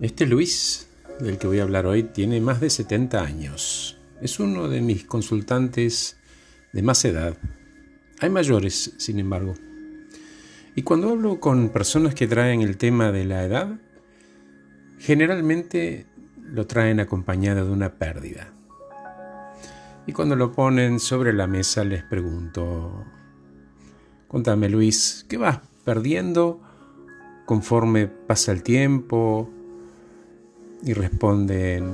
Este Luis, del que voy a hablar hoy, tiene más de 70 años. Es uno de mis consultantes de más edad. Hay mayores, sin embargo. Y cuando hablo con personas que traen el tema de la edad, generalmente lo traen acompañado de una pérdida. Y cuando lo ponen sobre la mesa les pregunto, contame Luis, ¿qué vas perdiendo conforme pasa el tiempo? Y responden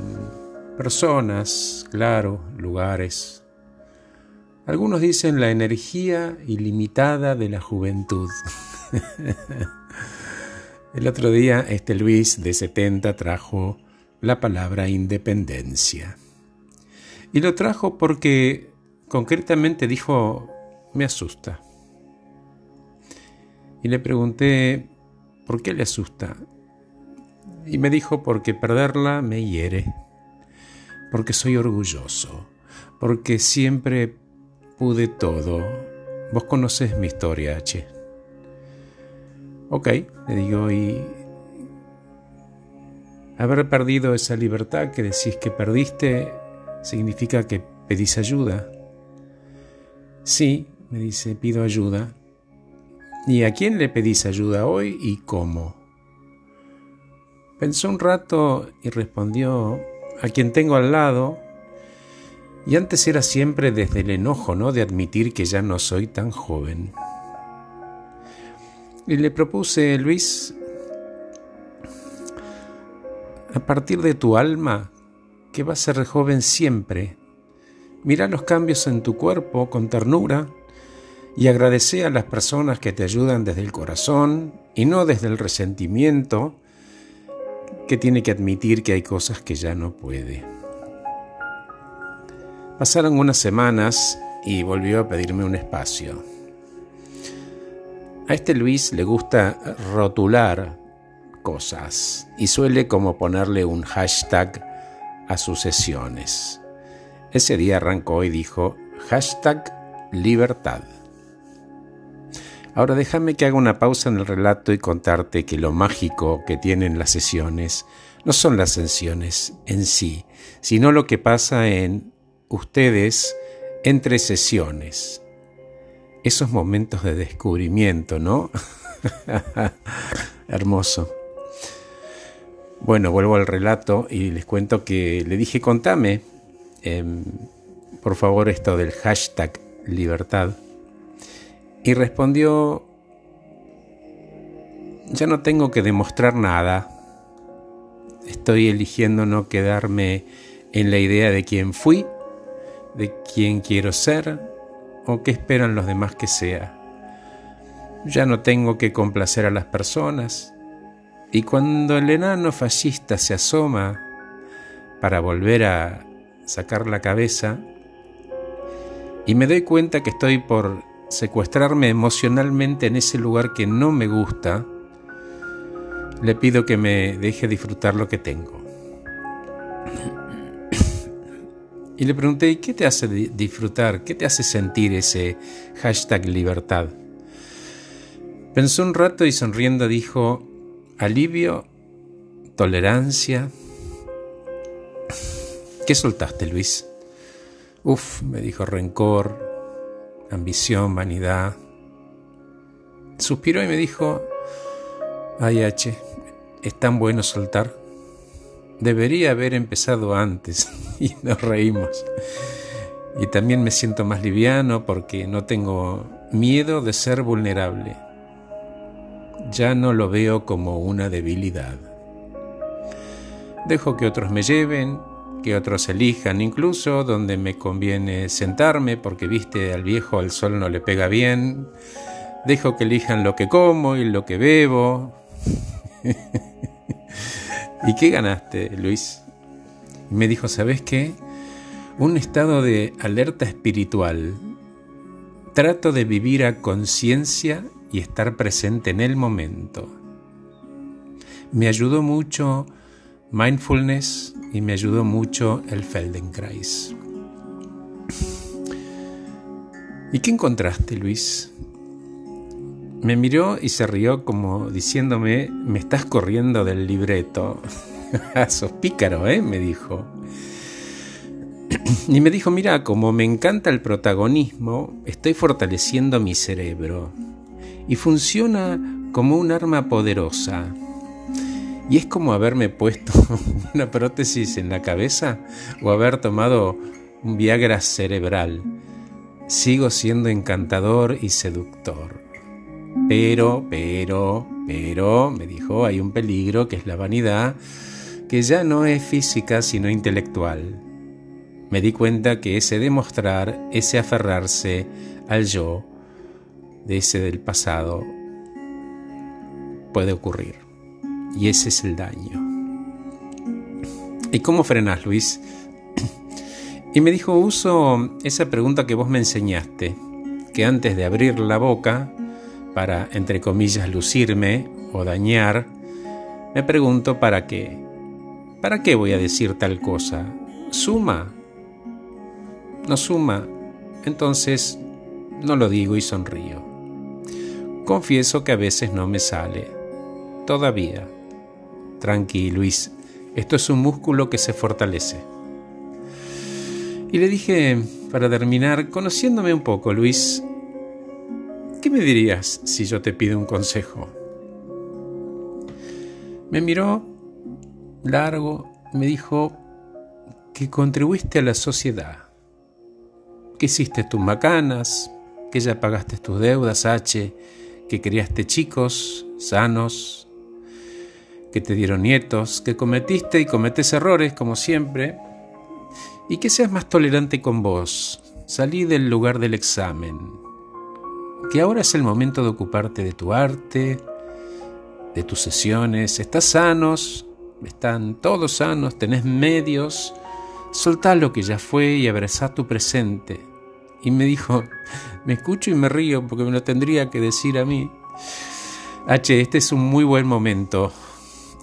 personas, claro, lugares. Algunos dicen la energía ilimitada de la juventud. el otro día este Luis de 70 trajo la palabra independencia. Y lo trajo porque concretamente dijo, me asusta. Y le pregunté, ¿por qué le asusta? Y me dijo, porque perderla me hiere, porque soy orgulloso, porque siempre pude todo. Vos conocés mi historia, H. Ok, le digo, y haber perdido esa libertad que decís que perdiste significa que pedís ayuda. Sí, me dice, pido ayuda. ¿Y a quién le pedís ayuda hoy y cómo? Pensó un rato y respondió, a quien tengo al lado, y antes era siempre desde el enojo, ¿no? De admitir que ya no soy tan joven. Y le propuse, Luis, a partir de tu alma, que va a ser joven siempre, mira los cambios en tu cuerpo con ternura y agradece a las personas que te ayudan desde el corazón y no desde el resentimiento que tiene que admitir que hay cosas que ya no puede. Pasaron unas semanas y volvió a pedirme un espacio. A este Luis le gusta rotular cosas y suele como ponerle un hashtag a sus sesiones. Ese día arrancó y dijo hashtag libertad. Ahora déjame que haga una pausa en el relato y contarte que lo mágico que tienen las sesiones no son las sesiones en sí, sino lo que pasa en ustedes entre sesiones. Esos momentos de descubrimiento, ¿no? Hermoso. Bueno, vuelvo al relato y les cuento que le dije, contame, em, por favor, esto del hashtag libertad. Y respondió, ya no tengo que demostrar nada. Estoy eligiendo no quedarme en la idea de quién fui, de quién quiero ser o qué esperan los demás que sea. Ya no tengo que complacer a las personas. Y cuando el enano fascista se asoma para volver a sacar la cabeza, y me doy cuenta que estoy por secuestrarme emocionalmente en ese lugar que no me gusta, le pido que me deje disfrutar lo que tengo. Y le pregunté, ¿y qué te hace disfrutar? ¿Qué te hace sentir ese hashtag libertad? Pensó un rato y sonriendo dijo, alivio, tolerancia. ¿Qué soltaste, Luis? Uf, me dijo rencor, ambición, vanidad. Suspiró y me dijo, ay H, es tan bueno soltar. Debería haber empezado antes y nos reímos. Y también me siento más liviano porque no tengo miedo de ser vulnerable. Ya no lo veo como una debilidad. Dejo que otros me lleven, que otros elijan, incluso donde me conviene sentarme, porque viste al viejo el sol no le pega bien. Dejo que elijan lo que como y lo que bebo. ¿Y qué ganaste, Luis? Me dijo, ¿sabes qué? Un estado de alerta espiritual. Trato de vivir a conciencia y estar presente en el momento. Me ayudó mucho mindfulness y me ayudó mucho el Feldenkrais. ¿Y qué encontraste, Luis? Me miró y se rió como diciéndome, me estás corriendo del libreto. Sos pícaro, ¿eh? me dijo. Y me dijo, mira, como me encanta el protagonismo, estoy fortaleciendo mi cerebro. Y funciona como un arma poderosa. Y es como haberme puesto una prótesis en la cabeza o haber tomado un Viagra cerebral. Sigo siendo encantador y seductor. Pero, pero, pero, me dijo, hay un peligro que es la vanidad, que ya no es física sino intelectual. Me di cuenta que ese demostrar, ese aferrarse al yo, de ese del pasado, puede ocurrir. Y ese es el daño. ¿Y cómo frenas, Luis? Y me dijo, uso esa pregunta que vos me enseñaste, que antes de abrir la boca, para, entre comillas, lucirme o dañar, me pregunto para qué. ¿Para qué voy a decir tal cosa? ¿Suma? ¿No suma? Entonces no lo digo y sonrío. Confieso que a veces no me sale. Todavía. Tranqui, Luis. Esto es un músculo que se fortalece. Y le dije, para terminar, conociéndome un poco, Luis, ¿Qué me dirías si yo te pido un consejo? Me miró largo, me dijo que contribuiste a la sociedad, que hiciste tus macanas, que ya pagaste tus deudas, H, que criaste chicos sanos, que te dieron nietos, que cometiste y cometes errores como siempre, y que seas más tolerante con vos. Salí del lugar del examen, que ahora es el momento de ocuparte de tu arte, de tus sesiones. Estás sanos, están todos sanos, tenés medios. Soltá lo que ya fue y abrazá tu presente. Y me dijo, me escucho y me río porque me lo tendría que decir a mí. H, este es un muy buen momento.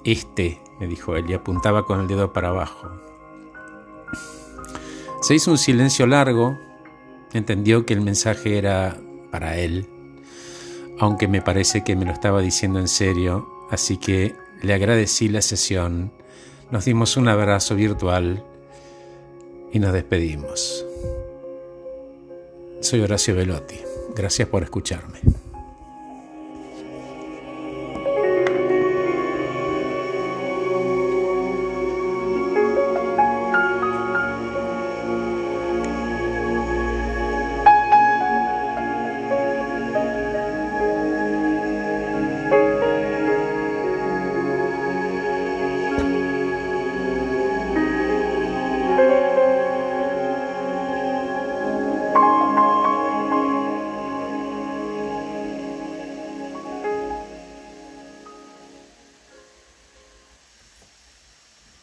Este, me dijo él y apuntaba con el dedo para abajo. Se hizo un silencio largo. Entendió que el mensaje era para él, aunque me parece que me lo estaba diciendo en serio, así que le agradecí la sesión, nos dimos un abrazo virtual y nos despedimos. Soy Horacio Velotti, gracias por escucharme.